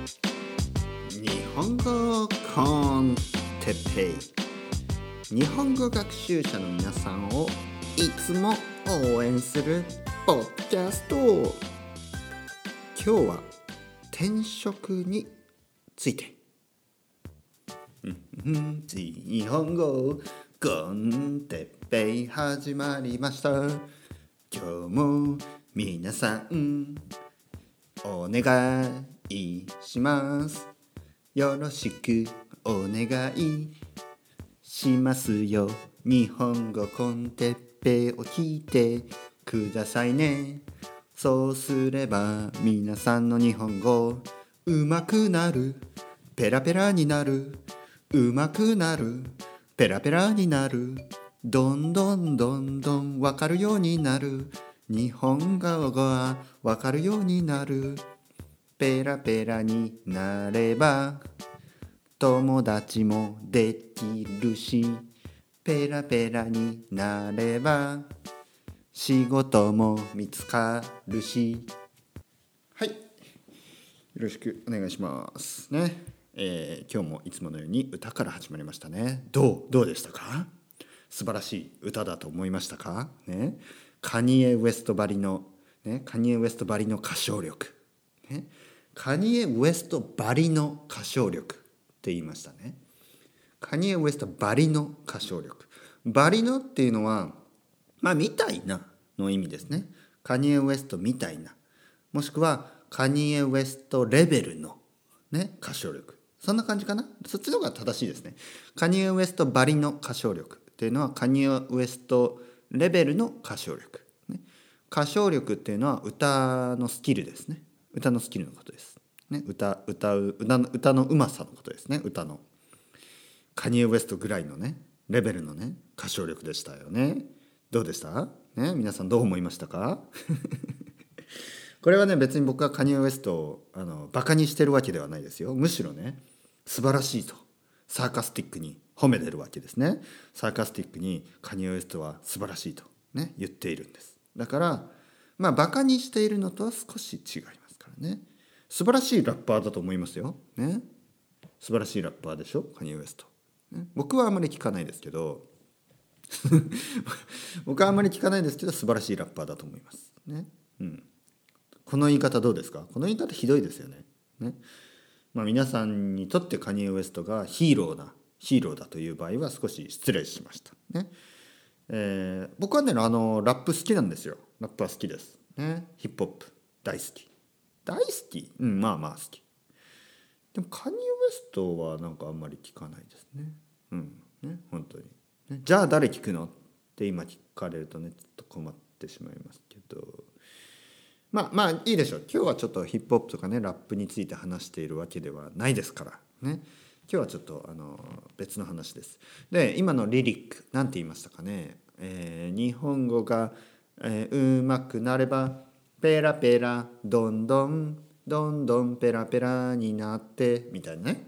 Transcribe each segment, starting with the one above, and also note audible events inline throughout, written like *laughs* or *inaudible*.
日本語コンテッペイ。日本語学習者の皆さんをいつも応援するポッドキャスト。今日は転職について。日本語コンテッペイ始まりました。今日も皆さんお願い。します。よろしくお願いします。よ。日本語コンテッペを聞いてくださいね。そうすれば皆さんの日本語うまくなる。ペラペラになる。うまくなる。ペラペラになる。どんどんどんどんわかるようになる。日本語がわかるようになる。ペラペラになれば友達もできるしペラペラになれば仕事も見つかるし。はい。よろしくお願いします。ね、えー今日もいつものように歌から始まりましたね。どうどうでしたか？素晴らしい歌だと思いましたか？ね。カニエ・ウエストばりの、ね、カニエ・ウエストばりの歌唱力、ね、カニエ・ウエストばりの歌唱力って言いましたね。カニエ・ウエストばりの歌唱力。バリのっていうのはまあみたいなの意味ですね。カニエ・ウエストみたいな。もしくはカニエ・ウエストレベルの、ね、歌唱力。そんな感じかな？そっちの方が正しいですね。カニエ・ウエストばりの歌唱力。っていうのはカニエ・ウエストレベルの歌唱力、歌唱力っていうのは歌のスキルですね。歌のスキルのことです、ね、歌歌う歌の歌のうまさのことですね。歌の。カニエ・ウエストぐらいのねレベルのね歌唱力でしたよね。どうでした？ね皆さんどう思いましたか？*laughs* これはね別に僕はカニエ・ウエストをあのバカにしてるわけではないですよ。むしろね素晴らしいと。サーカスティックに褒めてるわけですね。サーカスティックにカニエ・ウエストは素晴らしいとね言っているんです。だからまあバカにしているのとは少し違います。ね。素晴らしいラッパーだと思いますよ。ね。素晴らしいラッパーでしょ？カニ・ウエスト、ね、僕はあまり聞かないですけど。*laughs* 僕はあまり聞かないですけど素晴らしいラッパーだと思います。ね、うん、この言い方どうですか？この言い方ひどいですよね。ね。まあ皆さんにとってカニ・ウエストがヒーローなヒーローだという場合は少し失礼しました。ね、えー僕はねあのラップ好きなんですよ。ラップは好きです。ね。ヒップホップ大好き。大好き。うんまあまあ好き。でもカニ・ウエストはなんかあんまり聞かないですね。うんね本当に。ねじゃあ誰聞くの？って今聞かれるとねちょっと困ってしまいますけど。まあまあいいでしょう。今日はちょっとヒップホップとかねラップについて話しているわけではないですから。ね。今日はちょっとあの別の話です。で今のリリック何て言いましたかね、えー日本語が、えーうまくなればペラペラどんどんどんどんペラペラになってみたいなね。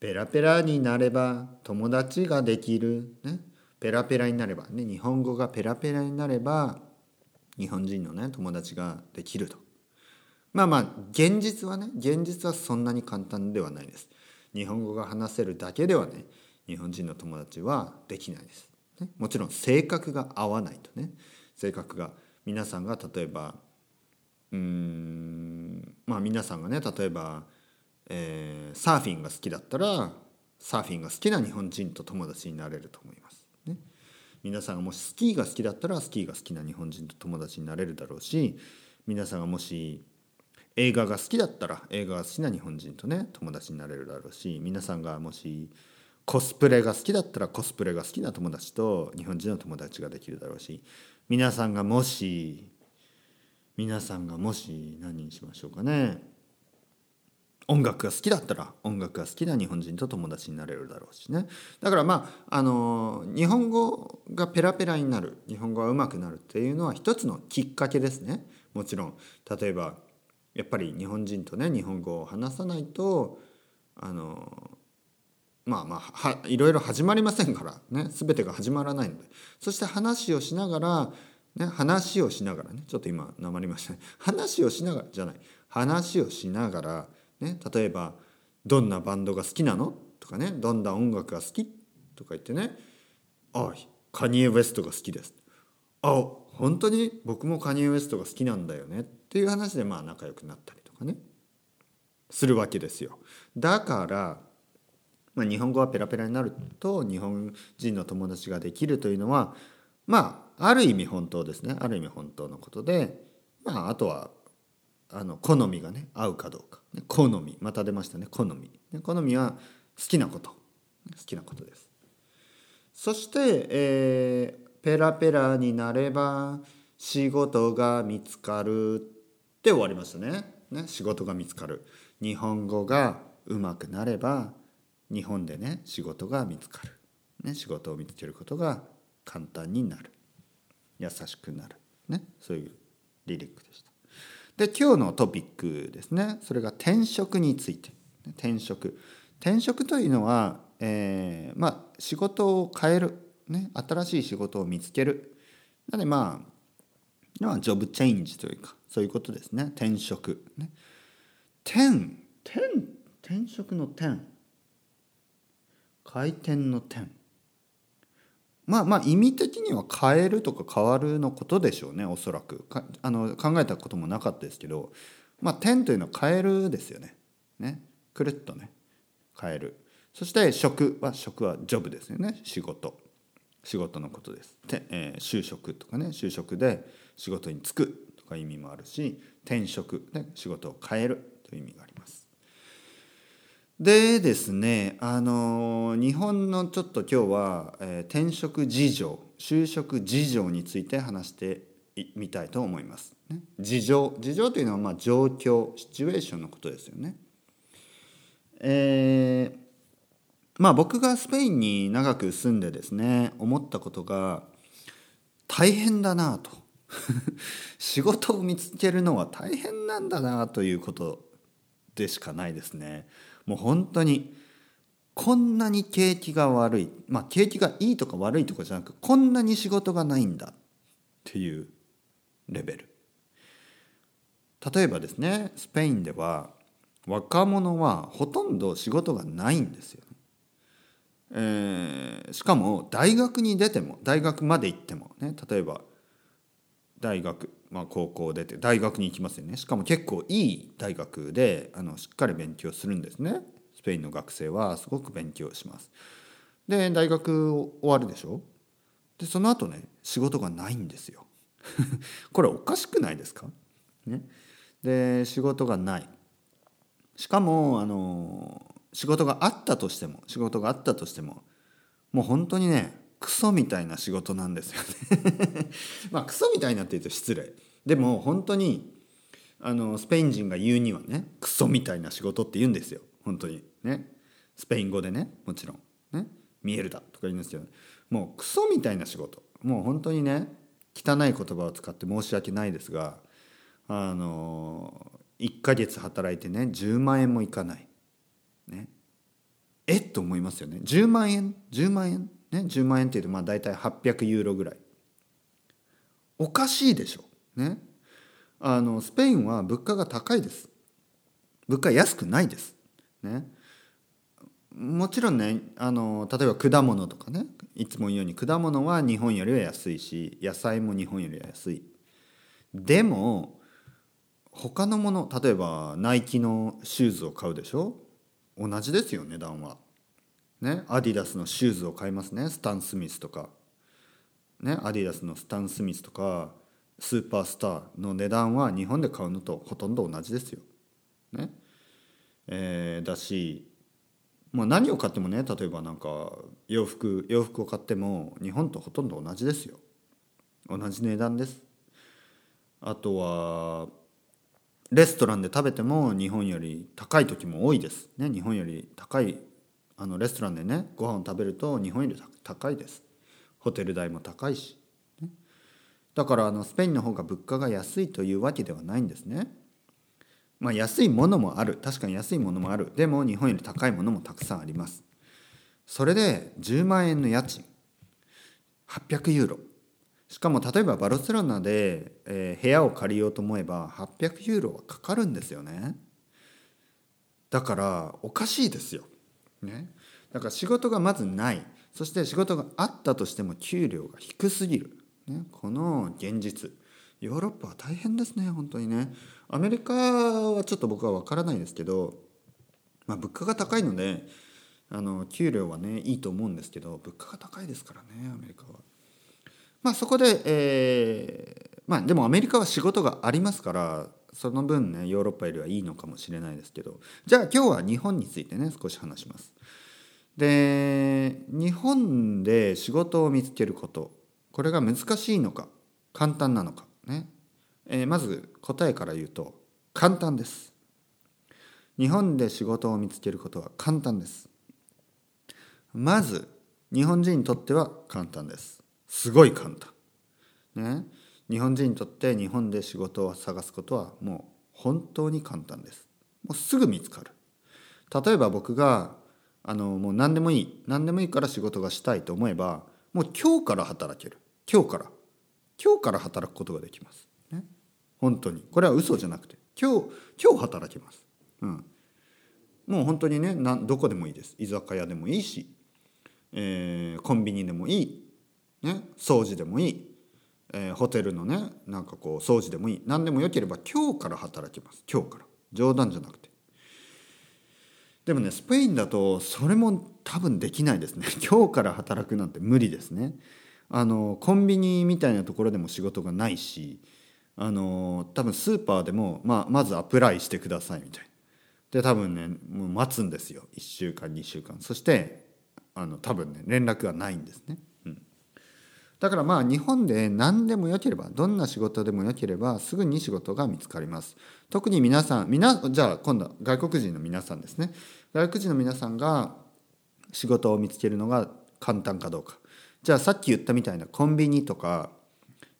ペラペラになれば友達ができる、ね、ペラペラになれば、ね、日本語がペラペラになれば日本人のね友達ができると。まあまあ現実はね現実はそんなに簡単ではないです。日本語が話せるだけではね日本人の友達はできないです、ね、もちろん性格が合わないとね。性格が皆さんが例えばうんまあ皆さんがね例えば、えーサーフィンが好きだったらサーフィンが好きな日本人と友達になれると思います。ね、皆さんがもしスキーが好きだったらスキーが好きな日本人と友達になれるだろうし皆さんがもし映画が好きだったら映画が好きな日本人とね友達になれるだろうし皆さんがもしコスプレが好きだったらコスプレが好きな友達と日本人の友達ができるだろうし皆さんがもし皆さんがもし何にしましょうかね。音楽が好きだったら音楽が好きな日本人と友達になれるだろうしね。だからまああの日本語がペラペラになる日本語が上手くなるっていうのは一つのきっかけですね。もちろん例えばやっぱり日本人とね日本語を話さないとあのまあまあはいろいろ始まりませんからね。全てが始まらないので。そして話をしながら、ね、話をしながらねちょっと今なまりましたね *laughs* 話をしながらじゃない話をしながらね、例えば「どんなバンドが好きなの?」とかね「どんな音楽が好き?」とか言ってね「あカニエ・ウェストが好きです」「あ本当に僕もカニエ・ウェストが好きなんだよね」っていう話でまあ仲良くなったりとかねするわけですよ。だからまあ、日本語はペラペラになると日本人の友達ができるというのはまあある意味本当ですね。ある意味本当のことで、まあ、あとはあの好みがね合うかどうか、好み。また出ましたね。好み、ね、好みは好きなこと。好きなことです。そして、えー、ペラペラになれば仕事が見つかるって終わりましたね。ね仕事が見つかる。日本語がうまくなれば日本でね仕事が見つかる、ね、仕事を見つけることが簡単になる。優しくなる、ね、そういうリリックでした。で今日のトピックですね。それが転職について。転職。転職というのは、えー、まあ仕事を変える、ね、新しい仕事を見つける。なのでまあまあジョブチェンジというかそういうことですね。転職。ね。転。転転職の転。回転の点まあまあ意味的には変えるとか変わるのことでしょうねおそらく。あの考えたこともなかったですけどまあ点というのは変えるですよね。ね。くるっとね。変える。そして職は職はジョブですよね。仕事。仕事のことです。て、えー、就職とかね。就職で仕事に就くとか意味もあるし転職で仕事を変えるという意味があります。でですねあの日本のちょっと今日は、えー、転職事情就職事情について話してみたいと思います。ね、事情事情というのはまあ状況シチュエーションのことですよね。えー、まあ僕がスペインに長く住んでですね思ったことが大変だなと *laughs* 仕事を見つけるのは大変なんだなということでしかないですね。もう本当にこんなに景気が悪いまあ景気がいいとか悪いとかじゃなくこんなに仕事がないんだっていうレベル。例えばですねスペインでは若者はほとんど仕事がないんですよ、えー、しかも大学に出ても大学まで行ってもね例えば大学、まあ、高校出て大学に行きますよね。しかも結構いい大学であのしっかり勉強するんですね。スペインの学生はすごく勉強します。で大学終わるでしょ？でその後ね仕事がないんですよ。*laughs* これおかしくないですか？ね。で仕事がない。しかもあの仕事があったとしても仕事があったとしてももう本当にねクソみたいな仕事なんですよね。*laughs* まあクソみたいなって言うと失礼。でも本当にあのスペイン人が言うにはねクソみたいな仕事って言うんですよ。本当にね。スペイン語でねもちろん。ね。見えるだとか言うんですよ。もうクソみたいな仕事。もう本当にね汚い言葉を使って申し訳ないですがあの1ヶ月働いてね10万円もいかない。ね。えっと思いますよね。10万円？10万円？ね、10万円っていうとまあ大体800ユーロぐらい。おかしいでしょ、ね、あのスペインは物価が高いです。物価安くないです、ね、もちろんねあの例えば果物とかねいつも言うように果物は日本よりは安いし野菜も日本よりは安い。でも他のもの例えばナイキのシューズを買うでしょ。同じですよ値段は。ね、アディダスのシューズを買いますねスタン・スミスとか、ね、アディダスのスタン・スミスとかスーパースターの値段は日本で買うのとほとんど同じですよ。ねえー、だし、まあ、何を買ってもね例えばなんか洋服洋服を買っても日本とほとんど同じですよ。同じ値段です。あとはレストランで食べても日本より高い時も多いです。ね、日本より高いあのレストランでねご飯を食べると日本より高いです。ホテル代も高いし、ね、だからあのスペインの方が物価が安いというわけではないんですね。まあ安いものもある。確かに安いものもある。でも日本より高いものもたくさんあります。それで10万円の家賃。800ユーロ。しかも例えばバルセロナで、えー、部屋を借りようと思えば800ユーロはかかるんですよね。だからおかしいですよ。ね、だから仕事がまずない。そして仕事があったとしても給料が低すぎる、ね、この現実。ヨーロッパは大変ですね本当にね。アメリカはちょっと僕は分からないですけど、まあ、物価が高いのであの給料はねいいと思うんですけど物価が高いですからねアメリカは。まあそこで、えー、まあでもアメリカは仕事がありますからその分ねヨーロッパよりはいいのかもしれないですけど。じゃあ今日は日本についてね少し話します。で日本で仕事を見つけることこれが難しいのか簡単なのかね、えー、まず答えから言うと簡単です。日本で仕事を見つけることは簡単です。まず日本人にとっては簡単です。すごい簡単。ね。日本人にとって日本で仕事を探すことはもう本当に簡単です。もうすぐ見つかる。例えば僕があのもう何でもいい何でもいいから仕事がしたいと思えばもう今日から働ける。今日から。今日から働くことができます、ね、本当に。これは嘘じゃなくて今日今日働けます、うん、もう本当にねなどこでもいいです。居酒屋でもいいし、えー、コンビニでもいい、ね、掃除でもいい、えー、ホテルのねなんかこう掃除でもいい。何でもよければ今日から働けます。今日から。冗談じゃなくて。でもねスペインだとそれも多分できないですね。*laughs* 今日から働くなんて無理ですね。あのコンビニみたいなところでも仕事がないしあの多分スーパーでも、まあ、まずアプライしてくださいみたいな。で多分ねもう待つんですよ。1週間2週間。そしてあの多分ね連絡がないんですね。だからまあ日本で何でもよければどんな仕事でもよければすぐに仕事が見つかります。特に皆さんみなじゃあ今度は外国人の皆さんですね。外国人の皆さんが仕事を見つけるのが簡単かどうか。じゃあさっき言ったみたいなコンビニとか、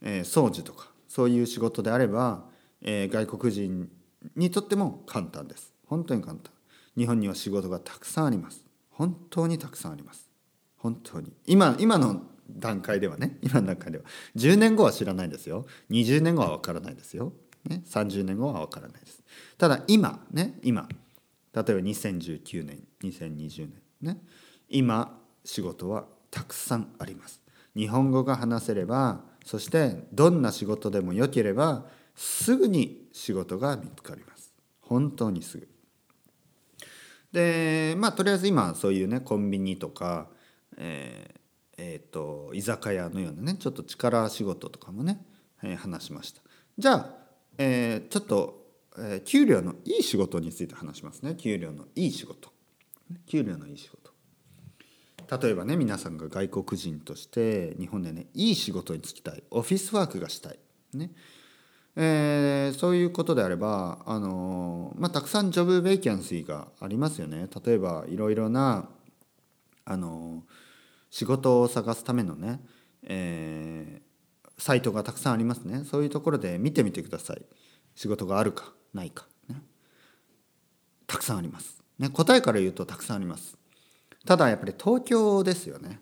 えー、掃除とかそういう仕事であれば、えー、外国人にとっても簡単です。本当に簡単。日本には仕事がたくさんあります。本当にたくさんあります。本当に。今今の段階ではね今の段階では。10年後は知らないですよ。20年後は分からないですよ、ね、30年後は分からないです。ただ今ね今。例えば2019年2020年。ね。今仕事はたくさんあります。日本語が話せればそしてどんな仕事でもよければすぐに仕事が見つかります。本当にすぐ。でまあとりあえず今そういうねコンビニとか、えーえーと、居酒屋のようなねちょっと力仕事とかもね、えー、話しました。じゃあ、えー、ちょっと、えー、給料のいい仕事について話しますね。給料のいい仕事。給料のいい仕事。例えばね皆さんが外国人として日本でねいい仕事に就きたい。オフィスワークがしたい。ね。えー、そういうことであれば、あのまあ、たくさんジョブベイキャンシーがありますよね。例えばいろいろな、あの仕事を探すためのね、えー、サイトがたくさんありますね。そういうところで見てみてください。仕事があるかないか、ね、たくさんあります、ね、答えから言うとたくさんあります。ただやっぱり東京ですよね、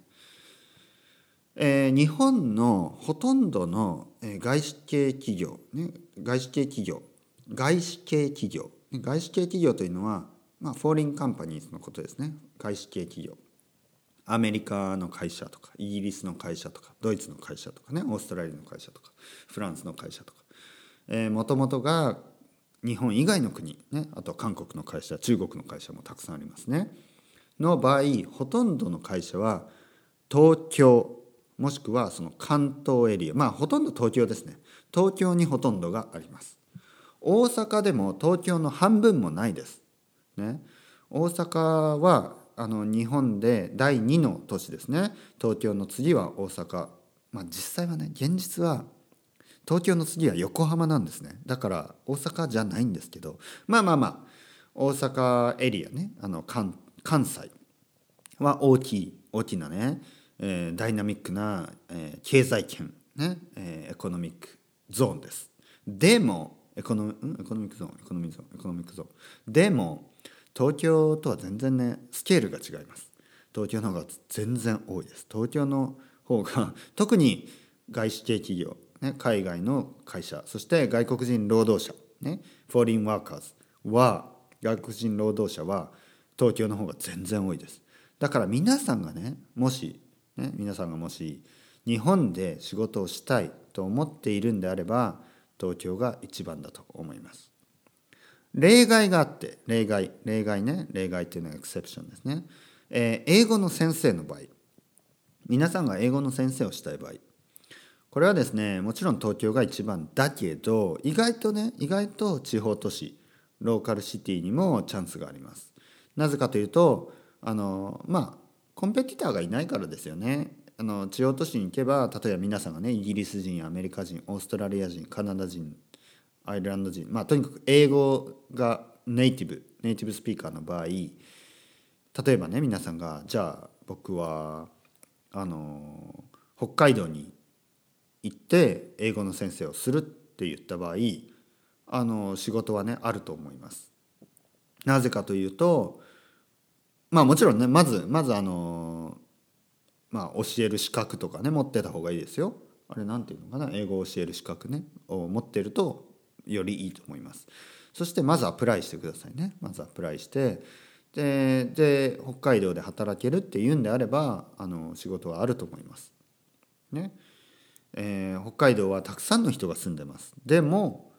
えー、日本のほとんどの外資系企業、ね、外資系企業。外資系企業。外資系企業というのは、まあ、フォーリンカンパニーズのことですね。外資系企業。アメリカの会社とかイギリスの会社とかドイツの会社とかねオーストラリアの会社とかフランスの会社とかもともとが日本以外の国、ね、あと韓国の会社中国の会社もたくさんありますね。の場合ほとんどの会社は東京もしくはその関東エリアまあほとんど東京ですね東京にほとんどがあります。大阪でも東京の半分もないです。ね、大阪はあの日本で第2の都市ですね。東京の次は大阪。まあ実際はね現実は東京の次は横浜なんですね。だから大阪じゃないんですけど。まあまあまあ大阪エリアね。あの関西は大きい大きなね、えー、ダイナミックな、えー、経済圏ね、えー、エコノミックzone です。でも econo economic zone？economic zone？economic zone。でも東京とは全然ねスケールが違います。東京の方が全然多いです。東京の方が *laughs* 特に外資系企業、ね、海外の会社そして外国人労働者、ね、 foreign workers は外国人労働者は東京の方が全然多いです。だから皆さんがねもしね皆さんがもし日本で仕事をしたいと思っているんであれば東京が一番だと思います。例外があって例外例外ね。例外っていうのはエクセプションですね、えー、英語の先生の場合。皆さんが英語の先生をしたい場合。これはですねもちろん東京が一番だけど意外とね意外と地方都市ローカルシティにもチャンスがあります。なぜかというとあのまあコンペティターがいないからですよね。あの地方都市に行けば例えば皆さんがねイギリス人アメリカ人オーストラリア人カナダ人アイルランド人まあとにかく英語がネイティブネイティブスピーカーの場合例えばね皆さんがじゃあ僕はあの北海道に行って英語の先生をするって言った場合あの仕事はねあると思います。なぜかというとまあもちろんねまずまずあのまあ教える資格とかね持ってた方がいいですよ。あれなんていうのかな？英語を教える資格ねを持ってるとよりいいと思います。そしてまずアプライしてくださいね。まずアプライしてでで北海道で働けるっていうんであればあの仕事はあると思います。ねえー、北海道はたくさんの人が住んでます。でも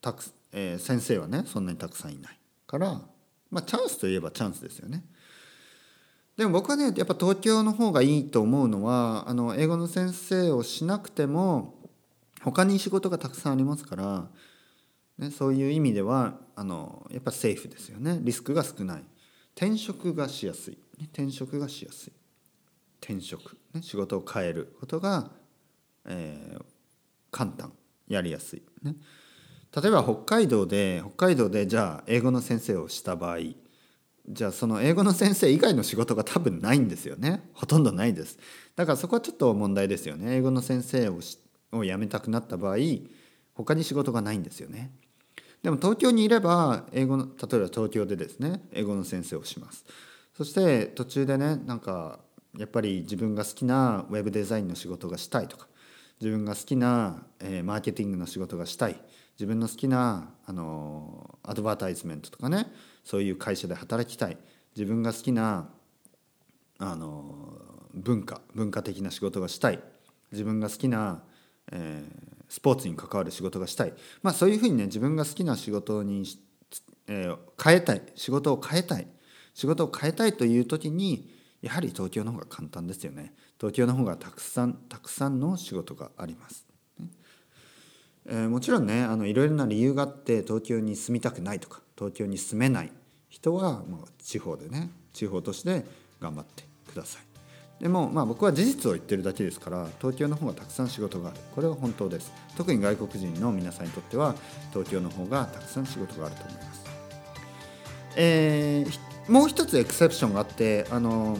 たく、えー、先生はねそんなにたくさんいないから、まあ、チャンスといえばチャンスですよね。でも僕はねやっぱ東京の方がいいと思うのはあの英語の先生をしなくても他に仕事がたくさんありますから、ね、そういう意味ではあのやっぱセーフですよね。リスクが少ない。転職がしやすい。ね転職がしやすい。転職、ね、仕事を変えることが、えー、簡単。やりやすい、ね、例えば北海道で北海道でじゃあ英語の先生をした場合じゃあその英語の先生以外の仕事が多分ないんですよね。ほとんどないです。だからそこはちょっと問題ですよね。英語の先生をを辞めたくなった場合他に仕事がないんですよね。でも東京にいれば英語の例えば東京でですね英語の先生をします。そして途中でねなんかやっぱり自分が好きなウェブデザインの仕事がしたいとか自分が好きな、えー、マーケティングの仕事がしたい自分の好きなあのアドバタイズメントとかねそういう会社で働きたい自分が好きなあの文化文化的な仕事がしたい自分が好きな、えー、スポーツに関わる仕事がしたい、まあ、そういうふうにね自分が好きな仕事に、えー、変えたい仕事を変えたい仕事を変えたいという時にやはり東京の方が簡単ですよね東京の方がたくさんたくさんの仕事があります。えー、もちろんねあのいろいろな理由があって東京に住みたくないとか東京に住めない人はもう地方でね地方として頑張ってください。でもまあ僕は事実を言ってるだけですから東京の方がたくさん仕事がある。これは本当です。特に外国人の皆さんにとっては東京の方がたくさん仕事があると思います、えー、もう一つエクセプションがあってあの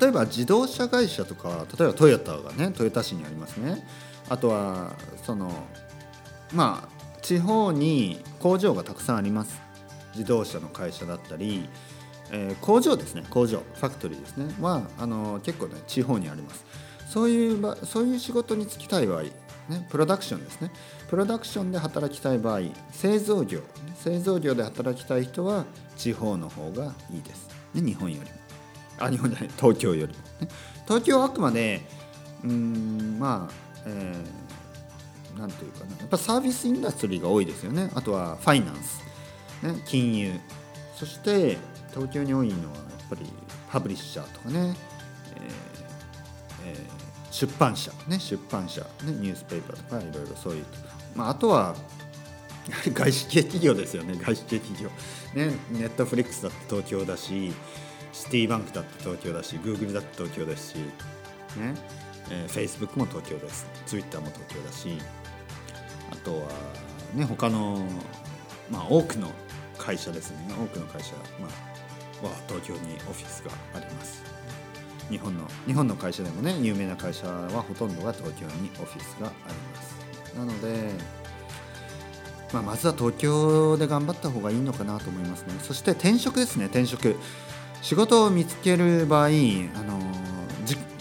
例えば自動車会社とか例えばトヨタがねトヨタ市にありますね。あとはそのまあ地方に工場がたくさんあります。自動車の会社だったりえー、工場ですね。工場ファクトリーですね。はあの結構ね地方にあります。そういう場そういう仕事に就きたい場合、ね、プロダクションですね。プロダクションで働きたい場合製造業製造業で働きたい人は地方の方がいいです、ね、日本よりも。あ日本じゃない。東京よりも、ね、東京はあくまでうんまあえー、なんていうかな。やっぱサービスインダストリーが多いですよね。あとはファイナンス、ね、金融。そして東京に多いのはやっぱりパブリッシャーとかね、えーえー、出版社ね。出版社、ね、ニュースペーパーとかいろいろそういう、まあ、あとはやはり外資系企業ですよね。外資系企業。ね。ネットフリックスだって東京だしシティバンクだって東京だしグーグルだって東京だし。ね。えー、Facebook も東京です。Twitter も東京だし。あとはね他のまあ多くの会社ですね。多くの会社、まあ、は東京にオフィスがあります。日本の日本の会社でもね有名な会社はほとんどが東京にオフィスがあります。なので、まあ、まずは東京で頑張った方がいいのかなと思いますね。そして転職ですね転職。仕事を見つける場合、あの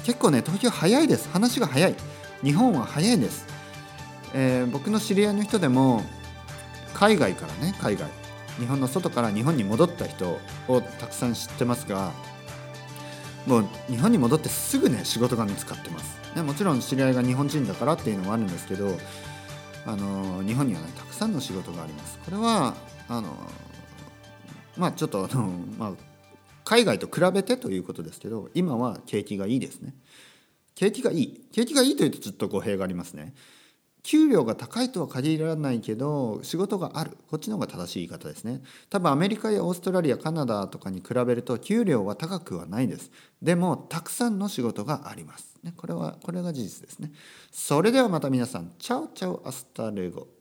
結構ね東京早いです。話が早い。日本は早いです、えー、僕の知り合いの人でも海外からね海外。日本の外から日本に戻った人をたくさん知ってますがもう日本に戻ってすぐね仕事が見つかってます、ね、もちろん知り合いが日本人だからっていうのもあるんですけどあの日本にはねたくさんの仕事があります。これはあのまあちょっとあの、まあ、海外と比べてということですけど今は景気がいいですね。景気がいい。景気がいいというとちょっと語弊がありますね。給料が高いとは限らないけど仕事がある。こっちの方が正しい言い方ですね。多分アメリカやオーストラリアカナダとかに比べると給料は高くはないです。でもたくさんの仕事があります。ねこれはこれが事実ですね。それではまた皆さん ciao ciao hasta luego。